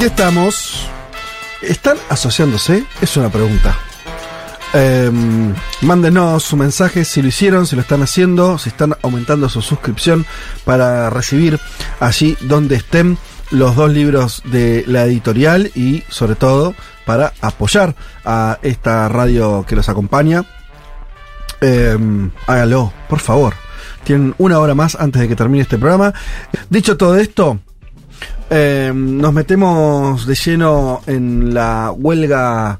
Aquí estamos. ¿Están asociándose? Es una pregunta. Eh, mándenos su mensaje si lo hicieron, si lo están haciendo, si están aumentando su suscripción para recibir allí donde estén los dos libros de la editorial y sobre todo para apoyar a esta radio que los acompaña. Eh, hágalo, por favor. Tienen una hora más antes de que termine este programa. Dicho todo esto, eh, nos metemos de lleno en la huelga,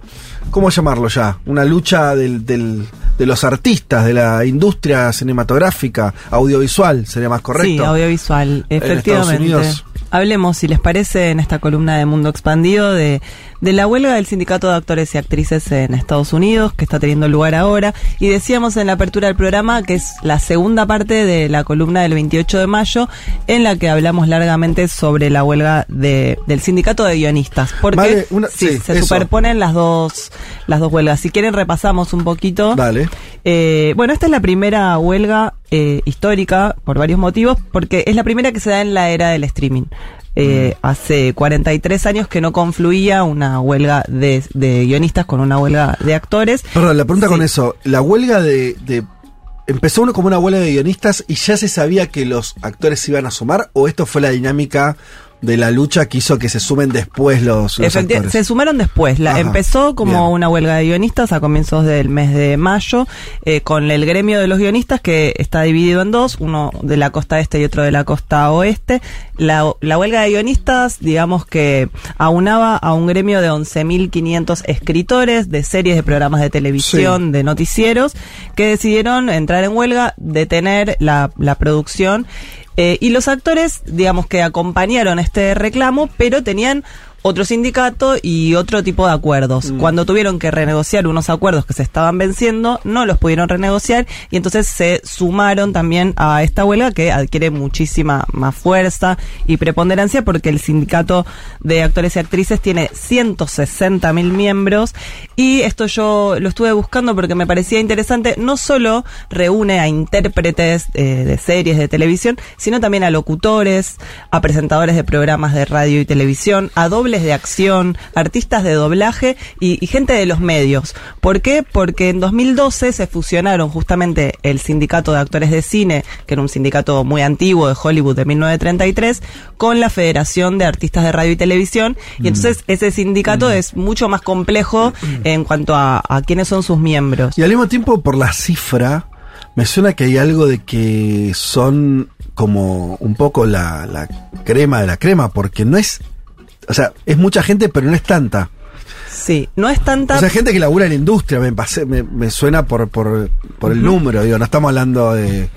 ¿cómo llamarlo ya? Una lucha del, del- de los artistas, de la industria cinematográfica, audiovisual, sería más correcto. Sí, audiovisual, Estados efectivamente. Unidos. Hablemos, si les parece, en esta columna de Mundo Expandido de, de la huelga del Sindicato de Actores y Actrices en Estados Unidos, que está teniendo lugar ahora. Y decíamos en la apertura del programa que es la segunda parte de la columna del 28 de mayo, en la que hablamos largamente sobre la huelga de, del Sindicato de Guionistas. Porque Vale, una- sí, sí, se eso. superponen las dos, las dos huelgas. Si quieren, repasamos un poquito. Dale. Eh, bueno, esta es la primera huelga eh, histórica por varios motivos, porque es la primera que se da en la era del streaming. Eh, Hace 43 años que no confluía una huelga de, de guionistas con una huelga de actores. Perdón, la pregunta Sí. con eso, la huelga de, de- ¿Empezó uno como una huelga de guionistas y ya se sabía que los actores se iban a sumar? ¿O esto fue la dinámica de la lucha que hizo que se sumen después los, los Efecti- actores? se sumaron después. La, Ajá, empezó como bien. una huelga de guionistas a comienzos del mes de mayo, eh, con el gremio de los guionistas que está dividido en dos, uno de la costa este y otro de la costa oeste. La, la huelga de guionistas, digamos que aunaba a un gremio de 11.500 escritores de series, de programas de televisión, de noticieros, que decidieron entrar en huelga, detener la, la producción. Eh, y los actores, digamos que acompañaron este reclamo, pero tenían otro sindicato y otro tipo de acuerdos. Cuando tuvieron que renegociar unos acuerdos que se estaban venciendo, no los pudieron renegociar y entonces se sumaron también a esta huelga que adquiere muchísima más fuerza y preponderancia porque el sindicato de actores y actrices tiene 160 mil miembros y esto yo lo estuve buscando porque me parecía interesante, no solo reúne a intérpretes eh, de series de televisión, sino también a locutores, a presentadores de programas de radio y televisión, a dobles de acción, artistas de doblaje y, y gente de los medios. ¿Por qué? Porque en 2012 se fusionaron justamente el sindicato de actores de cine, que era un sindicato muy antiguo de Hollywood de 1933, con la Federación de Artistas de Radio y Televisión. Y entonces ese sindicato es mucho más complejo en cuanto a, a quiénes son sus miembros. Y al mismo tiempo, por la cifra, me suena que hay algo de que son como un poco la, la crema de la crema, porque no es. O sea, es mucha gente, pero no es tanta. Sí, no es tanta... O sea, gente que labura en la industria, me, pasé- me, me suena por, por, por el número, digo, no estamos hablando de.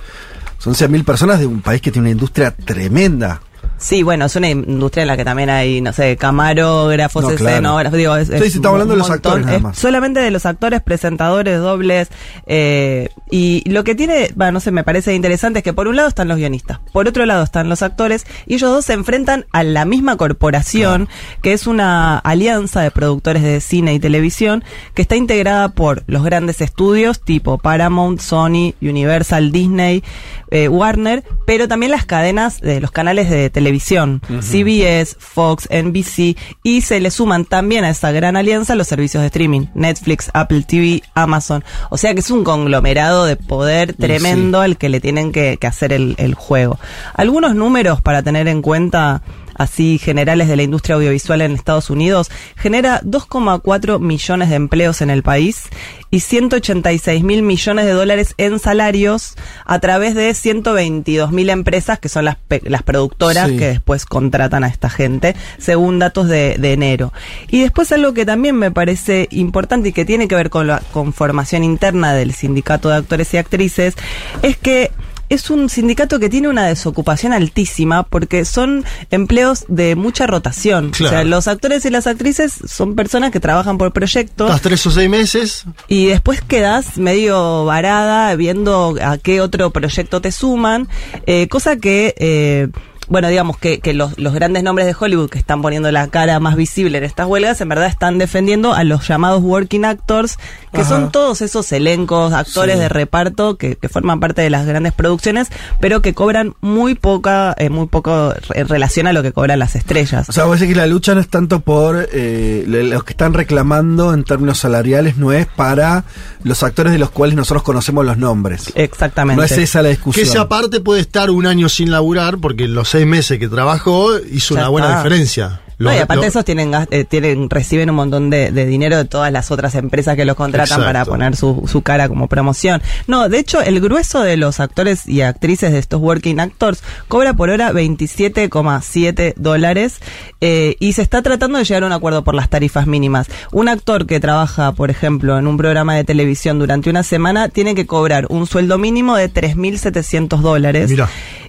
Son 100.000 personas de un país que tiene una industria tremenda. Sí, bueno, es una industria en la que también hay, no sé, camarógrafos, No, claro. escenógrafos, digo, es, Sí, es estamos hablando de los actores nada más. solamente de los actores, presentadores, dobles, eh, y lo que tiene, bueno, no sé, me parece interesante es que por un lado están los guionistas, por otro lado están los actores, y ellos dos se enfrentan a la misma corporación, que es una alianza de productores de cine y televisión, que está integrada por los grandes estudios tipo Paramount, Sony, Universal, Disney, eh, Warner, pero también las cadenas de los canales de televisión, CBS, Fox, NBC, y se le suman también a esa gran alianza los servicios de streaming, Netflix, Apple TV, Amazon. O sea que es un conglomerado de poder tremendo al que le tienen que, que hacer el, el juego. Algunos números para tener en cuenta así generales de la industria audiovisual en Estados Unidos, genera 2,4 millones de empleos en el país y 186 mil millones de dólares en salarios a través de 122 mil empresas que son las, las productoras Sí. que después contratan a esta gente, según datos de, de enero. Y después algo que también me parece importante y que tiene que ver con la conformación interna del sindicato de actores y actrices, es que es un sindicato que tiene una desocupación altísima porque son empleos de mucha rotación. O sea, los actores y las actrices son personas que trabajan por proyectos Estás tres o seis meses. y después quedas medio varada viendo a qué otro proyecto te suman, eh, cosa que... eh, bueno, digamos que, que los, los grandes nombres de Hollywood que están poniendo la cara más visible en estas huelgas, en verdad están defendiendo a los llamados working actors, que Ajá. son todos esos elencos, actores Sí. de reparto que, que forman parte de las grandes producciones, pero que cobran muy poca, eh, muy poco en relación a lo que cobran las estrellas. O sea, vos decís que la lucha no es tanto por eh, los que están reclamando en términos salariales, no es para los actores de los cuales nosotros conocemos los nombres. Exactamente. No es esa la Que discusión. ese aparte puede estar un año sin laburar porque los seis meses que trabajó hizo Ya una buena está. diferencia. No, y aparte lo- esos tienen, eh, tienen reciben un montón de, de dinero de todas las otras empresas que los contratan Exacto. para poner su, su cara como promoción. No, de hecho, el grueso de los actores y actrices de estos working actors cobra por hora 27,7 dólares eh, y se está tratando de llegar a un acuerdo por las tarifas mínimas. Un actor que trabaja, por ejemplo, en un programa de televisión durante una semana tiene que cobrar un sueldo mínimo de 3.700 dólares.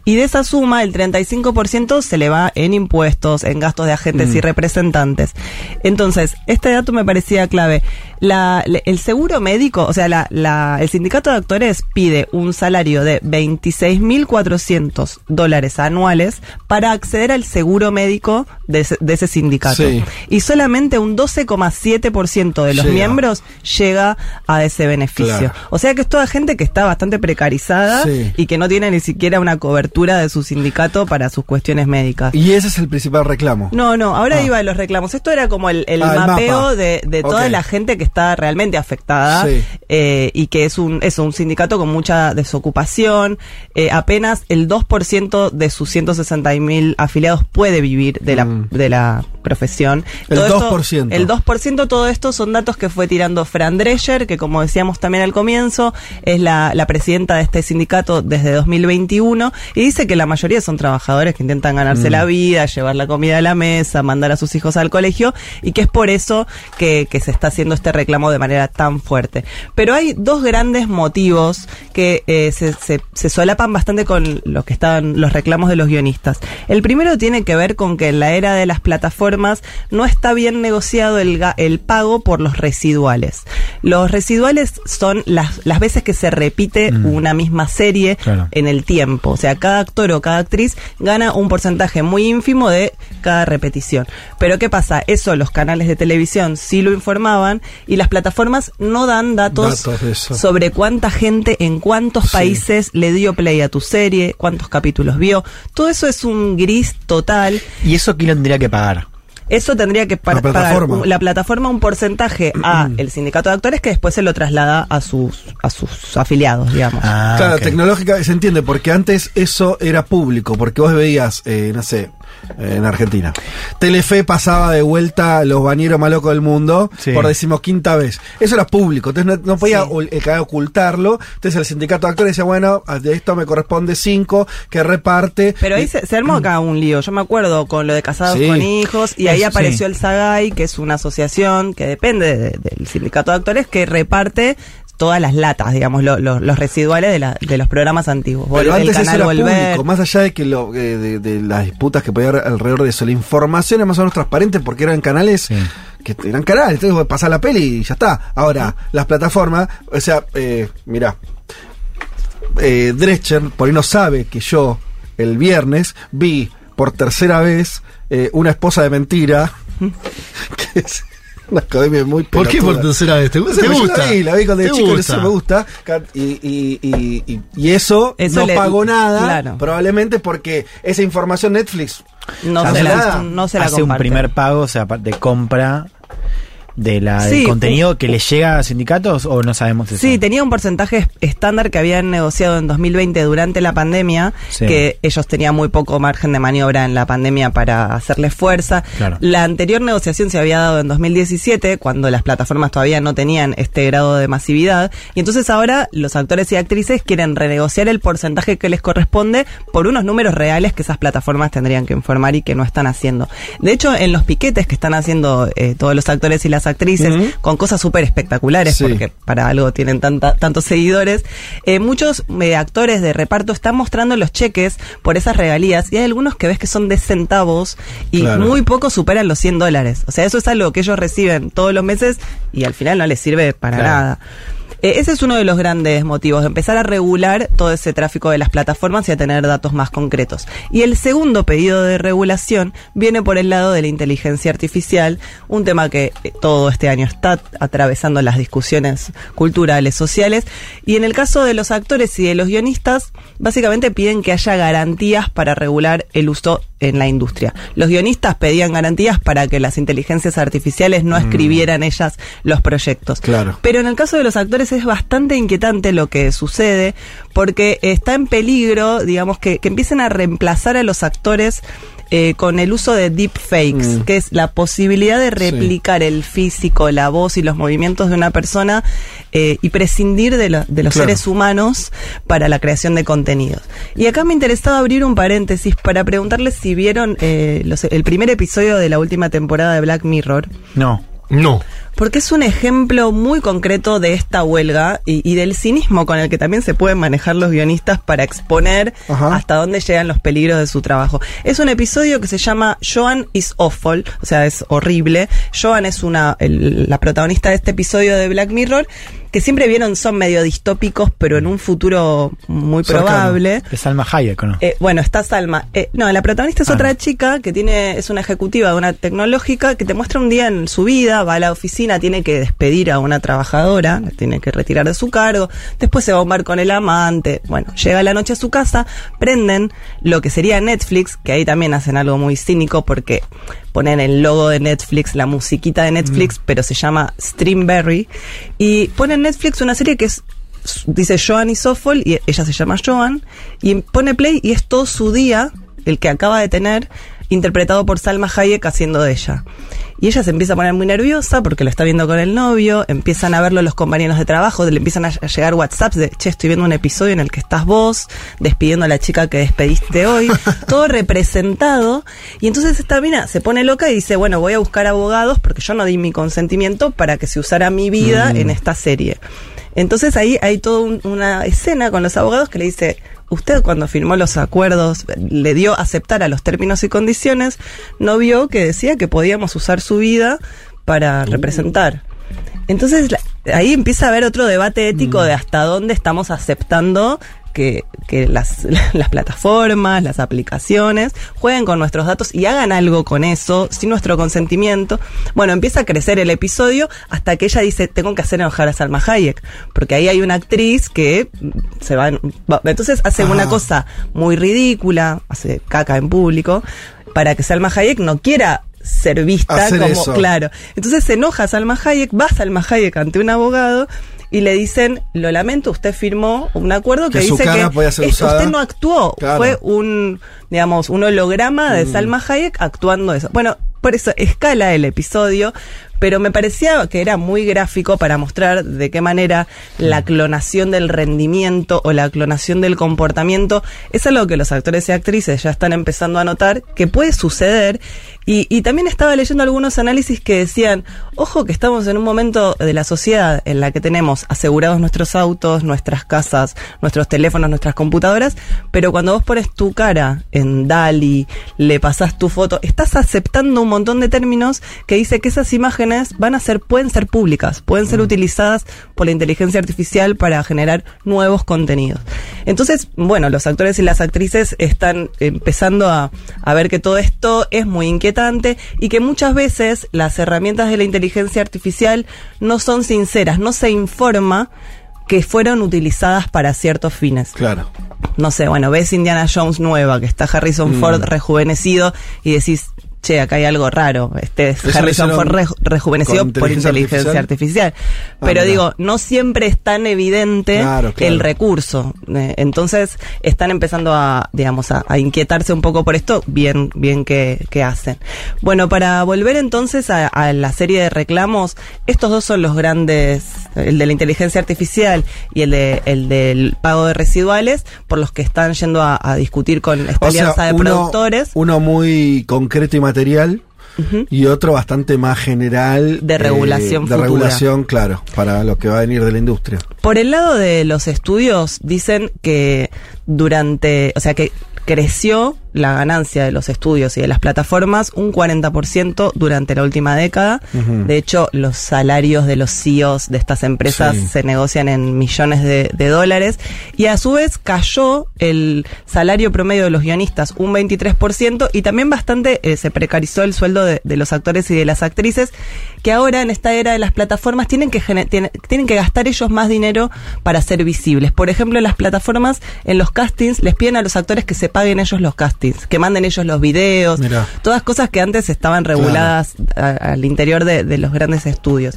Y de esa suma, el 35% se le va en impuestos, en gastos de agentes y representantes. Entonces, este dato me parecía clave. La, el seguro médico, o sea, la, la- el sindicato de actores pide un salario de 26.400 dólares anuales para acceder al seguro médico de ese, de ese sindicato. Sí. Y solamente un 12,7% de los Llega. miembros llega a ese beneficio. Claro. O sea que es toda gente que está bastante precarizada Sí. y que no tiene ni siquiera una cobertura de su sindicato para sus cuestiones médicas. Y ese es el principal reclamo. No, no, ahora Ah. iba de los reclamos. Esto era como el, el Ah, mapeo de, de toda la gente que está realmente afectada Sí. eh, y que es un, es un sindicato con mucha desocupación. Eh, apenas el 2% de sus 160.000 afiliados puede vivir de la, Mm. de la profesión. El Todo esto- 2%. el 2%, todo esto son datos que fue tirando Fran Drescher, que como decíamos también al comienzo, es la, la presidenta de este sindicato desde 2021, y dice que la mayoría son trabajadores que intentan ganarse la vida, llevar la comida a la mesa, mandar a sus hijos al colegio, y que es por eso que, que se está haciendo este reclamo de manera tan fuerte. Pero hay dos grandes motivos que eh, se, se- se solapan bastante con lo que estaban los reclamos de los guionistas. El primero tiene que ver con que en la era de las plataformas no está bien negociado el, el pago por los residuales. Los residuales son las, las veces que se repite una misma serie Claro. en el tiempo. O sea, cada actor o cada actriz gana un porcentaje muy ínfimo de cada repetición. Pero ¿qué pasa? Eso los canales de televisión sí lo informaban y las plataformas no dan datos, sobre cuánta gente en cuántos Sí. países le dio play a tu serie, cuántos capítulos vio. Todo eso es un gris total. ¿Y eso quién lo tendría que pagar? Eso tendría que pa- La plataforma. pagar un- la plataforma un porcentaje a el sindicato de actores que después se lo traslada a sus a sus afiliados, digamos. Ah, claro, tecnológica se entiende, porque antes eso era público, porque vos veías, eh, no sé, en Argentina. Telefe pasaba de vuelta los bañeros más locos del mundo Sí. por decimoquinta vez. Eso era público, entonces no, no podía Sí. eh, ocultarlo. Entonces el sindicato de actores decía, bueno, de esto me corresponde cinco, que reparte. Pero ahí se, se armó acá un lío. Yo me acuerdo con lo de casados Sí. con hijos y ahí Eso, apareció el SAGAI, que es una asociación que depende de- del sindicato de actores que reparte todas las latas, digamos, lo- lo- los residuales de, la- de los programas antiguos. Vol- Pero antes eso canal era Volver. público, más allá de que lo, eh, de, de las disputas que podía haber alrededor de eso, la información era más o menos transparente porque eran canales Sí. que eran canales, entonces pasás la peli y ya está. Ahora, las plataformas, o sea, eh, mirá, eh, Drescher por ahí no sabe que yo el viernes vi por tercera vez eh, una esposa de mentira, que es una academia muy ¿Por qué por pelotuda. tercera vez? ¿Te, No gu- sé, te gusta? La vi, la vi cuando de ¿Te chico, gusta? eso me gusta. Y, y, y, y, y eso, Eso no le- pagó nada, claro. probablemente porque esa información Netflix No Hace se la, no se la Hace un comparte. primer pago, o sea, de compra de la, Sí, del contenido que les llega a sindicatos o no sabemos eso? Sí, tenía un porcentaje estándar que habían negociado en 2020 durante la pandemia, Sí. que ellos tenían muy poco margen de maniobra en la pandemia para hacerle fuerza. Claro. La anterior negociación se había dado en 2017, cuando las plataformas todavía no tenían este grado de masividad, y entonces ahora los actores y actrices quieren renegociar el porcentaje que les corresponde por unos números reales que esas plataformas tendrían que informar y que no están haciendo. De hecho, en los piquetes que están haciendo eh, todos los actores y las actrices, con cosas súper espectaculares, Sí. porque para algo tienen tanta, tantos seguidores, eh, muchos eh, actores de reparto están mostrando los cheques por esas regalías y hay algunos que ves que son de centavos y Claro. muy pocos superan los 100 dólares. O sea, eso es algo que ellos reciben todos los meses y al final no les sirve para Claro. nada. Eh, ese es uno de los grandes motivos, empezar a regular todo ese tráfico de las plataformas y a tener datos más concretos. Y el segundo pedido de regulación viene por el lado de la inteligencia artificial, un tema que eh, todo este año está atravesando las discusiones culturales, sociales. Y en el caso de los actores y de los guionistas, básicamente piden que haya garantías para regular el uso en la industria. Los guionistas pedían garantías para que las inteligencias artificiales no escribieran ellas los proyectos. Claro. Pero en el caso de los actores es bastante inquietante lo que sucede, porque está en peligro, digamos, que, que empiecen a reemplazar a los actores eh, con el uso de deepfakes, Mm. que es la posibilidad de replicar el físico, la voz y los movimientos de una persona eh, y prescindir de, de los Claro. seres humanos para la creación de contenidos. Y acá me interesaba abrir un paréntesis para preguntarles si vieron eh, los- el primer episodio de la última temporada de Black Mirror. No. No. Porque es un ejemplo muy concreto de esta huelga y, y del cinismo con el que también se pueden manejar los guionistas para exponer Ajá. hasta dónde llegan los peligros de su trabajo. Es un episodio que se llama Joan is Awful, o sea, es horrible. Joan es una el- la protagonista de este episodio de Black Mirror, que siempre vieron son medio distópicos, pero en un futuro muy probable. Es Salma Hayek, ¿o no? Eh, bueno, está Salma. Eh, no, la protagonista es Ah, otra no. chica que tiene, es una ejecutiva de una tecnológica que te muestra un día en su vida, va a la oficina, tiene que despedir a una trabajadora, la tiene que retirar de su cargo, después se va a un bar con el amante, bueno, llega la noche a su casa, prenden lo que sería Netflix, que ahí también hacen algo muy cínico porque ponen el logo de Netflix, la musiquita de Netflix, pero se llama Streamberry, y ponen Netflix una serie que es dice Joan y Sofol y ella se llama Joan y pone play y es todo su día el que acaba de tener interpretado por Salma Hayek haciendo de ella. Y ella se empieza a poner muy nerviosa porque lo está viendo con el novio, empiezan a verlo los compañeros de trabajo, le empiezan a llegar WhatsApps de, che, estoy viendo un episodio en el que estás vos, despidiendo a la chica que despediste hoy, todo representado. Y entonces esta mina se pone loca y dice, bueno, voy a buscar abogados porque yo no di mi consentimiento para que se usara mi vida en esta serie. Entonces ahí hay toda un- una escena con los abogados que le dice, usted cuando firmó los acuerdos, le dio aceptar a los términos y condiciones, no vio que decía que podíamos usar su vida para representar. Entonces la- ahí empieza a haber otro debate ético de hasta dónde estamos aceptando que, que las, las plataformas, las aplicaciones jueguen con nuestros datos y hagan algo con eso sin nuestro consentimiento. Bueno, empieza a crecer el episodio hasta que ella dice, tengo que hacer enojar a Salma Hayek, porque ahí hay una actriz que se va, va- entonces hace Ajá. una cosa muy ridícula, hace caca en público, para que Salma Hayek no quiera ser vista Hacer como, eso. claro. Entonces se enoja Salma Hayek, va Salma Hayek ante un abogado y le dicen, lo lamento, usted firmó un acuerdo que, dice que podía ser es- usada". usted no actuó, Claro. Mm. fue un, digamos, un holograma de Salma Hayek actuando eso. Bueno, por eso escala el episodio, pero me parecía que era muy gráfico para mostrar de qué manera la Mm. clonación del rendimiento o la clonación del comportamiento es algo que los actores y actrices ya están empezando a notar que puede suceder. Y, y también estaba leyendo algunos análisis que decían, ojo que estamos en un momento de la sociedad en la que tenemos asegurados nuestros autos, nuestras casas, nuestros teléfonos, nuestras computadoras, pero cuando vos pones tu cara en DALI, le pasás tu foto, estás aceptando un montón de términos que dice que esas imágenes van a ser, pueden ser públicas, pueden ser utilizadas por la inteligencia artificial para generar nuevos contenidos. Entonces, bueno, los actores y las actrices están empezando a, a ver que todo esto es muy inquietante y que muchas veces las herramientas de la inteligencia artificial no son sinceras, no se informa que fueron utilizadas para ciertos fines Claro. no sé, bueno, ves Indiana Jones nueva, que está Harrison Ford rejuvenecido y decís, che, acá hay algo raro. Este Harrison re- rejuvenecido por inteligencia artificial. Ah, Pero digo, no siempre es tan evidente Claro, claro. el recurso. Eh, entonces están empezando a, digamos, a, a inquietarse un poco por esto, bien, bien que, que hacen. Bueno, para volver entonces a, a la serie de reclamos, estos dos son los grandes, el de la inteligencia artificial y el de el del pago de residuales, por los que están yendo a, a discutir con esta O sea, alianza de uno, productores. uno muy concreto y material Ujú. y otro bastante más general. eh, De regulación De futura. regulación, claro, para lo que va a venir de la industria. Por el lado de los estudios, dicen que durante, o sea, que creció la ganancia de los estudios y de las plataformas un 40% durante la última década. De hecho, los salarios de los CEOs de estas empresas Sí. se negocian en millones de, de dólares. Y a su vez cayó el salario promedio de los guionistas un 23% y también bastante eh, se precarizó el sueldo de, de los actores y de las actrices que ahora en esta era de las plataformas tienen que, tienen, tienen que gastar ellos más dinero para ser visibles. Por ejemplo, en las plataformas, en los castings, les piden a los actores que se paguen ellos los castings, que manden ellos los videos, Mirá. todas cosas que antes estaban reguladas a- al interior de, de los grandes estudios.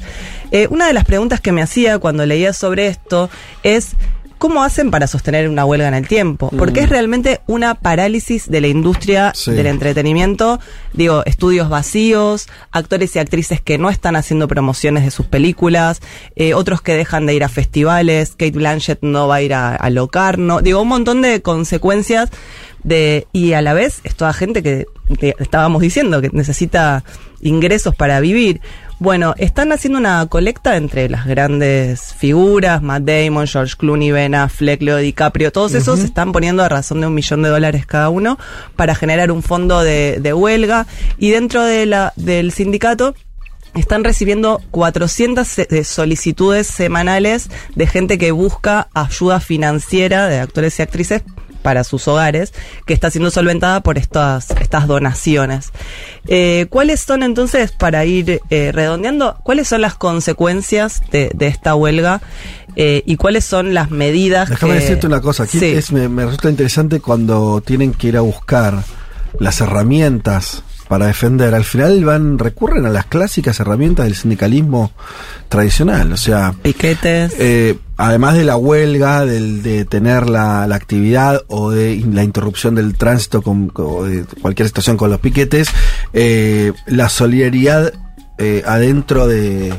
Eh, una de las preguntas que me hacía cuando leía sobre esto es... ¿Cómo hacen para sostener una huelga en el tiempo? Porque es realmente una parálisis de la industria Sí. del entretenimiento. Digo, estudios vacíos, actores y actrices que no están haciendo promociones de sus películas, eh, otros que dejan de ir a festivales, Kate Blanchett no va a ir a, a Locarno. Digo, un montón de consecuencias de y a la vez es toda gente que, que estábamos diciendo que necesita ingresos para vivir. Bueno, están haciendo una colecta entre las grandes figuras, Matt Damon, George Clooney, Ben Affleck, Leo DiCaprio, todos esos están poniendo a razón de un millón de dólares cada uno para generar un fondo de, de huelga y dentro de la, del sindicato están recibiendo 400 se- eh, solicitudes semanales de gente que busca ayuda financiera de actores y actrices para sus hogares, que está siendo solventada por estas, estas donaciones. Eh, ¿Cuáles son entonces, para ir eh, redondeando, cuáles son las consecuencias de, de esta huelga eh, y cuáles son las medidas Déjame que- decirte una cosa. Aquí Sí. es- me, me resulta interesante cuando tienen que ir a buscar las herramientas para defender. Al final van recurren a las clásicas herramientas del sindicalismo tradicional. O sea, piquetes. eh, además de la huelga, del, de tener la, la actividad o de la interrupción del tránsito con, o de cualquier situación con los piquetes, eh, la solidaridad eh, adentro de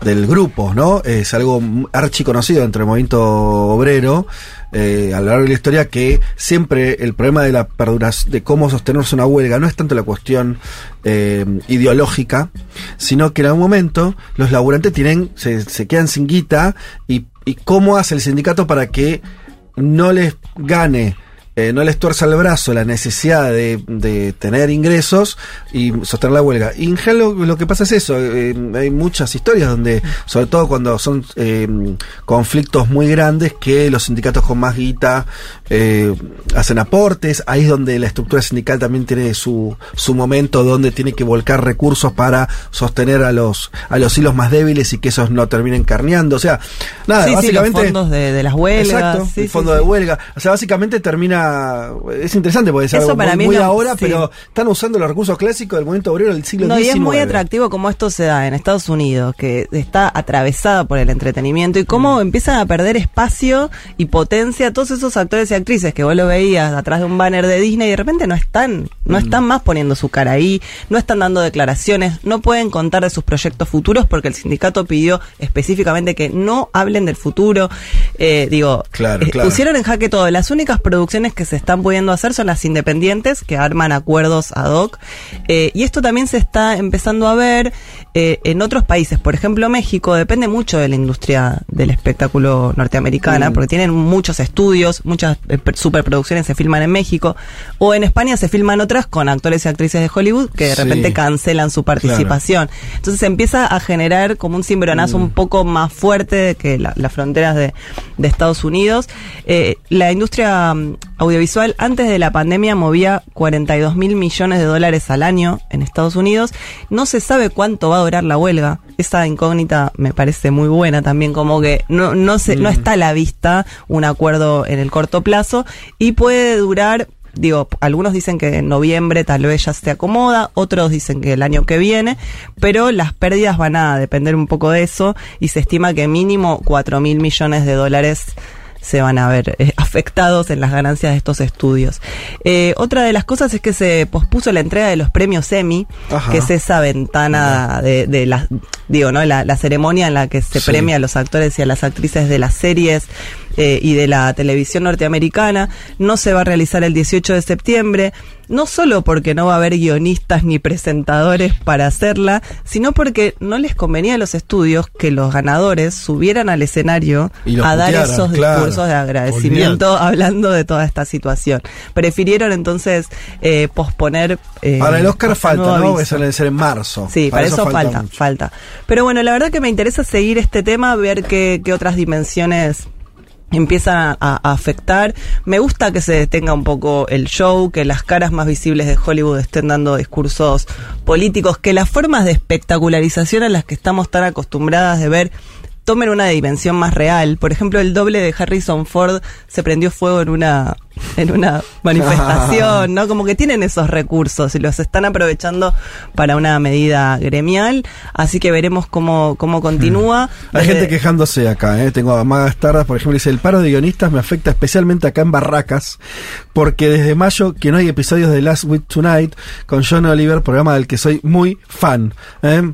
del grupo, ¿no? Es algo archi conocido entre el movimiento obrero eh, a lo largo de la historia que siempre el problema de la perduración, de cómo sostenerse una huelga no es tanto la cuestión eh, ideológica, sino que en algún momento los laburantes tienen, se, quedan sin guita y, y cómo hace el sindicato para que no les gane eh, no les tuerza el brazo la necesidad de, de tener ingresos y sostener la huelga. Y en general lo, lo que pasa es eso, eh, hay muchas historias donde, sobre todo cuando son eh, conflictos muy grandes, que los sindicatos con más guita eh, hacen aportes, ahí es donde la estructura sindical también tiene su, su momento donde tiene que volcar recursos para sostener a los, a los hilos más débiles y que esos no terminen carneando. O sea, nada, sí, sí, los básicamente... fondos de, de las huelgas. Exacto, sí, el sí, fondo de huelga. O sea, básicamente termina. Es interesante porque es Eso algo para muy, mí muy ahora, sí. pero están usando los recursos clásicos del movimiento obrero del siglo No, XIX. y es muy atractivo cómo esto se da en Estados Unidos, que está atravesada por el entretenimiento y cómo Mm. empiezan a perder espacio y potencia todos esos actores y actrices que vos lo veías atrás de un banner de Disney y de repente no están, no Mm. están más poniendo su cara ahí, no están dando declaraciones, no pueden contar de sus proyectos futuros porque el sindicato pidió específicamente que no hablen del futuro. Eh, digo, Claro, eh, claro. pusieron en jaque todo. Las únicas producciones que se están pudiendo hacer son las independientes que arman acuerdos ad hoc. Eh, y esto también se está empezando a ver eh, en otros países. Por ejemplo, México depende mucho de la industria del espectáculo norteamericana Mm. porque tienen muchos estudios, muchas eh, per- superproducciones se filman en México. O en España se filman otras con actores y actrices de Hollywood que de Sí. repente cancelan su participación. Entonces se empieza a generar como un cimbronazo Mm. un poco más fuerte que la- las fronteras de, de Estados Unidos. Eh, la industria mm, audiovisual antes de la pandemia movía 42 mil millones de dólares al año en Estados Unidos. No se sabe cuánto va a durar la huelga. Esa incógnita me parece muy buena también, como que no, no, se, no está a la vista un acuerdo en el corto plazo y puede durar digo, algunos dicen que en noviembre tal vez ya se acomoda, otros dicen que el año que viene, pero las pérdidas van a depender un poco de eso y se estima que mínimo 4 mil millones de dólares se van a ver eh, afectados en las ganancias de estos estudios. Eh, otra de las cosas es que se pospuso la entrega de los premios Emmy, Ajá. que es esa ventana de, de la, digo, ¿no? La, la ceremonia en la que se Sí. premia a los actores y a las actrices de las series eh, y de la televisión norteamericana. No se va a realizar el 18 de septiembre, no solo porque no va a haber guionistas ni presentadores para hacerla, sino porque no les convenía a los estudios que los ganadores subieran al escenario a dar esos claro. discursos de agradecimiento hablando de toda esta situación. Prefirieron entonces eh, posponer... eh, Para el Oscar falta, ¿no? Eso debe ser en marzo. Sí, para, eso, falta, mucho. falta. Pero bueno, la verdad que me interesa seguir este tema, ver qué, qué otras dimensiones empiezan a, a afectar. Me gusta que se detenga un poco el show, que las caras más visibles de Hollywood estén dando discursos políticos, que las formas de espectacularización a las que estamos tan acostumbradas de ver tomen una dimensión más real. Por ejemplo, el doble de Harrison Ford se prendió fuego en una en una manifestación, ¿no? Como que tienen esos recursos y los están aprovechando para una medida gremial, así que veremos cómo cómo continúa. Hay Desde- gente quejándose acá, ¿eh? Tengo a Maga Stardas, por ejemplo, dice, el paro de guionistas me afecta especialmente acá en Barracas, porque desde mayo que no hay episodios de Last Week Tonight con John Oliver, programa del que soy muy fan. ¿eh?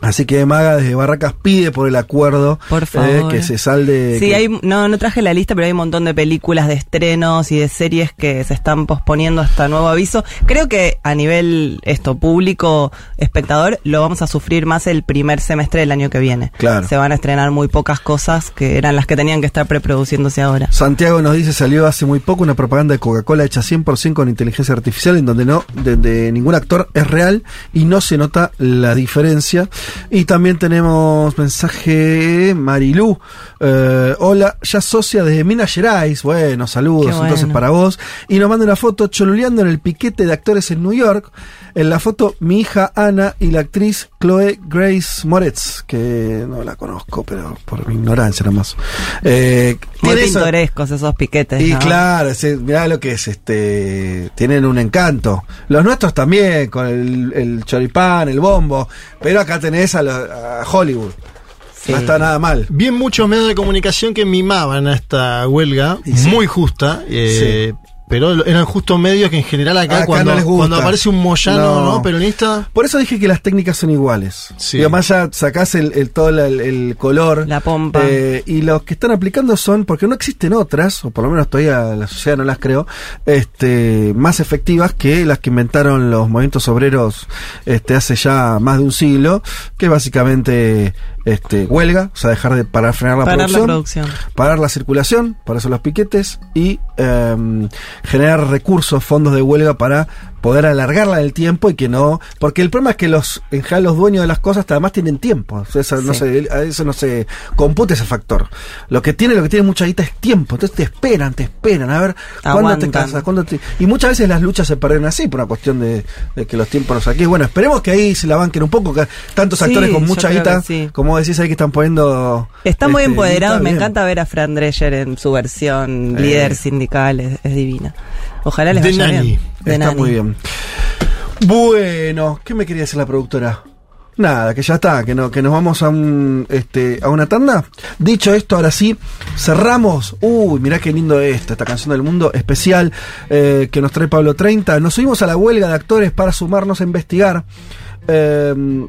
Así que Maga desde Barracas pide por el acuerdo Por eh, favor. que se salde. Sí, que- hay, no, no traje la lista, pero hay un montón de películas de estrenos y de series que se están posponiendo hasta nuevo aviso. Creo que a nivel esto público, espectador, lo vamos a sufrir más el primer semestre del año que viene. Claro. Se van a estrenar muy pocas cosas que eran las que tenían que estar preproduciéndose ahora. Santiago nos dice, salió hace muy poco una propaganda de Coca-Cola hecha 100% con inteligencia artificial en donde no, de, de ningún actor es real y no se nota la diferencia. Y también tenemos mensaje Marilú. eh, hola, ya socia desde Minas Gerais. Bueno, saludos bueno. entonces para vos. Y nos manda una foto choluleando en el piquete de actores en New York. En la foto mi hija Ana y la actriz Chloe Grace Moretz, que no la conozco, pero por mi ignorancia nomás. Eh, Muy pintorescos esos piquetes. y ¿no? claro, mirá lo que es, este, tienen un encanto. Los nuestros también, con el, el choripán, el bombo, pero acá tenés a, lo- a Hollywood. Sí. No está nada mal. Bien muchos medios de comunicación que mimaban a esta huelga, sí. muy justa, eh, pero eran justo medios que en general acá, Acá cuando, no les gusta. cuando aparece un Moyano No. no. peronista, Por eso dije que las técnicas son iguales. Sí. Y además ya sacás el, el- todo el, el color. La pompa. eh, y los que están aplicando son, porque no existen otras, o por lo menos todavía la sociedad no las creo, este, más efectivas que las que inventaron los movimientos obreros este, hace ya más de un siglo, que básicamente este, huelga, o sea, dejar de parar, frenar la Parar la producción producción. parar la circulación, para eso los piquetes, y em, generar recursos, fondos de huelga para poder alargarla en el tiempo y que no. Porque el problema es que los, en general, los dueños de las cosas además tienen tiempo. Eso, no Sí. se, a eso no se compute ese factor. Lo que tiene, lo que tiene mucha guita es tiempo. Entonces te esperan, te esperan, a ver cuándo te casas, cuándo te. Y muchas veces las luchas se pierden así, por una cuestión de, de que los tiempos los aquí. Bueno, esperemos que ahí se la banquen un poco. Que tantos Sí, actores con yo mucha creo guita, que sí. como decís ahí que están poniendo. Está muy este, empoderado, guita, me bien. encanta ver a Fran Drescher en su versión Eh. líder sindical, es, es divina. Ojalá les vaya Nani. bien. De Está Nani. muy bien. Bueno, ¿qué me quería decir la productora? Nada, que ya está, que no, que nos vamos a un este a una tanda. Dicho esto, ahora sí, cerramos. Uy, mirá qué lindo esto, esta canción del mundo especial eh, que nos trae Pablo 30. Nos subimos a la huelga de actores para sumarnos a investigar eh,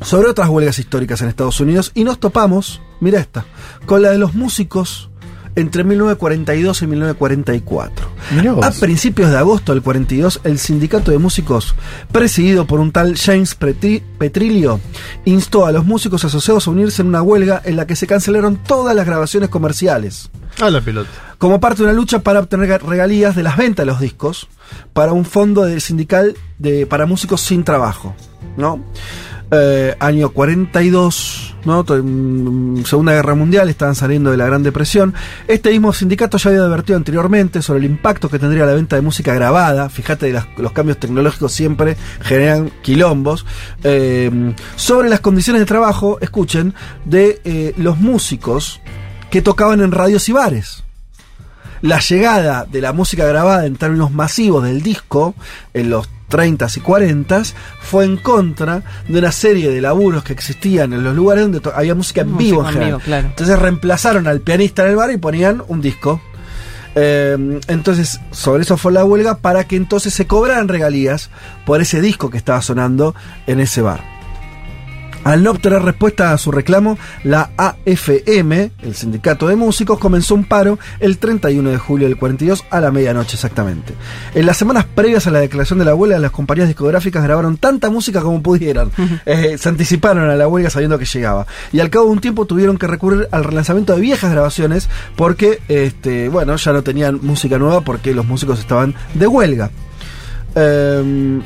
sobre otras huelgas históricas en Estados Unidos y nos topamos, mira esta, con la de los músicos entre 1942 y 1944. Mirá vos. A principios de agosto del 42, el sindicato de músicos, presidido por un tal James Petri- Petrillo, instó a los músicos asociados a unirse en una huelga en la que se cancelaron todas las grabaciones comerciales, a la pelota. como parte de una lucha para obtener regalías de las ventas de los discos para un fondo de sindical de, para músicos sin trabajo, ¿no? Eh, año 42, ¿no? To- mm, Segunda Guerra Mundial, estaban saliendo de la Gran Depresión. Este mismo sindicato ya había advertido anteriormente sobre el impacto que tendría la venta de música grabada. Fíjate, los cambios tecnológicos siempre generan quilombos. Eh, sobre las condiciones de trabajo, escuchen, de eh, los músicos que tocaban en radios y bares. la llegada de la música grabada en términos masivos del disco en los 30s y 40s fue en contra de una serie de laburos que existían en los lugares donde había música en vivo. en vivo, claro. Entonces reemplazaron al pianista en el bar y ponían un disco. Eh, entonces, sobre eso fue la huelga para que entonces se cobraran regalías por ese disco que estaba sonando en ese bar. Al no obtener respuesta a su reclamo, la AFM, el sindicato de músicos, comenzó un paro el 31 de julio del 42 a la medianoche exactamente. En las semanas previas a la declaración de la huelga, las compañías discográficas grabaron tanta música como pudieran. Eh, se anticiparon a la huelga sabiendo que llegaba. Y al cabo de un tiempo tuvieron que recurrir al relanzamiento de viejas grabaciones porque, este, bueno, ya no tenían música nueva porque los músicos estaban de huelga. Em,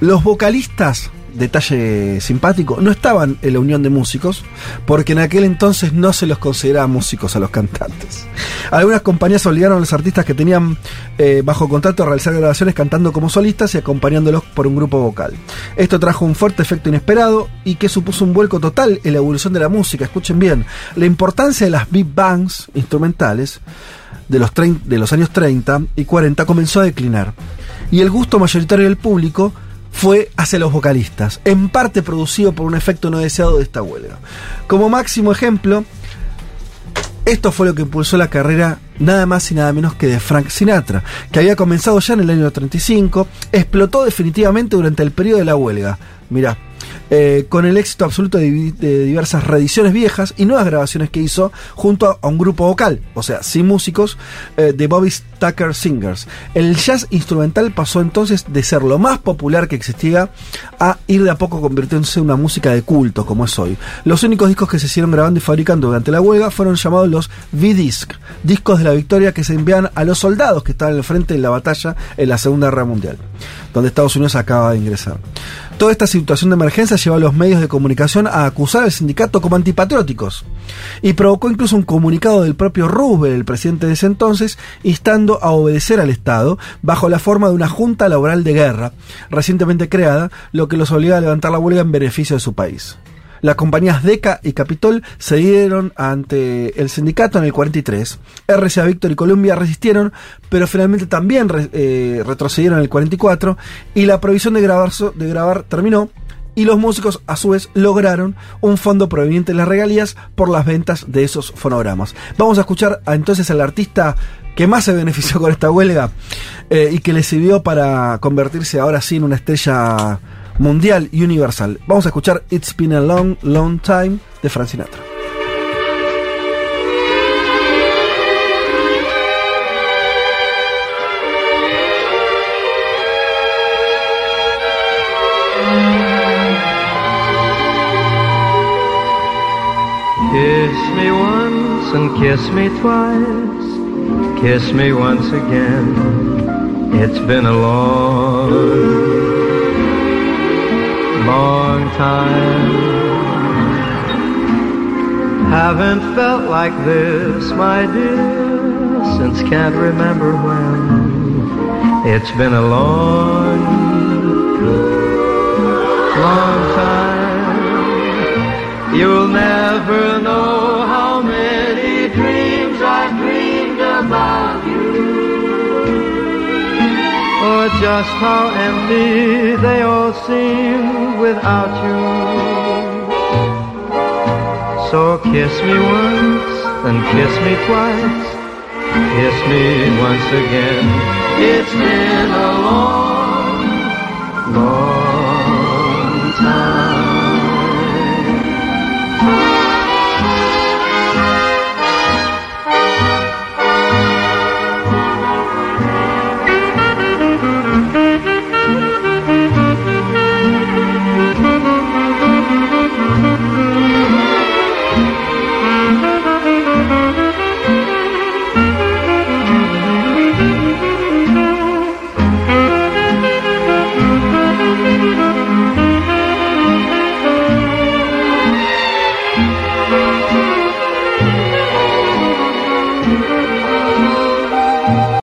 los vocalistas, detalle simpático, no estaban en la unión de músicos, porque en aquel entonces no se los consideraba músicos a los cantantes. Algunas compañías obligaron a los artistas que tenían eh, bajo contrato a realizar grabaciones cantando como solistas y acompañándolos por un grupo vocal. Esto trajo un fuerte efecto inesperado y que supuso un vuelco total en la evolución de la música. Escuchen bien, la importancia de las big bands instrumentales de los, de los años 30 y 40 comenzó a declinar. Y el gusto mayoritario del público fue hacia los vocalistas, en parte producido por un efecto no deseado de esta huelga. Como máximo ejemplo, esto fue lo que impulsó la carrera nada más y nada menos que de Frank Sinatra, que había comenzado ya en el año 35, explotó definitivamente durante el periodo de la huelga. Mirá, eh, con el éxito absoluto de, di- de diversas reediciones viejas y nuevas grabaciones que hizo junto a, un grupo vocal, o sea, sin músicos, eh, de Bobby Tucker Singers. El jazz instrumental pasó entonces de ser lo más popular que existía a ir de a poco convirtiéndose en una música de culto, como es hoy. Los únicos discos que se hicieron grabando y fabricando durante la huelga fueron llamados los V-Disc, discos de la victoria que se envían a los soldados que estaban al frente en la batalla en la Segunda Guerra Mundial, donde Estados Unidos acaba de ingresar. Toda esta situación de emergencia llevó a los medios de comunicación a acusar al sindicato como antipatrióticos y provocó incluso un comunicado del propio Roosevelt, el presidente de ese entonces, instando a obedecer al Estado bajo la forma de una junta laboral de guerra recientemente creada, lo que los obliga a levantar la huelga en beneficio de su país. Las compañías DECA y Capitol se dieron ante el sindicato en el 43. RCA Victor y Columbia resistieron, pero finalmente también eh, retrocedieron en el 44 y la prohibición de grabar, terminó y los músicos a su vez lograron un fondo proveniente de las regalías por las ventas de esos fonogramas. Vamos a escuchar entonces al artista que más se benefició con esta huelga eh, y que le sirvió para convertirse ahora sí en una estrella mundial y universal. Vamos a escuchar It's Been a Long, Long Time de Frank Sinatra. Kiss me once and kiss me twice. Kiss me once again. It's been a long, long time. Haven't felt like this, my dear, since can't remember when. It's been a long, long time. You'll never know Or just how empty they all seem without you. So kiss me once and kiss me twice. Kiss me once again. It's been a long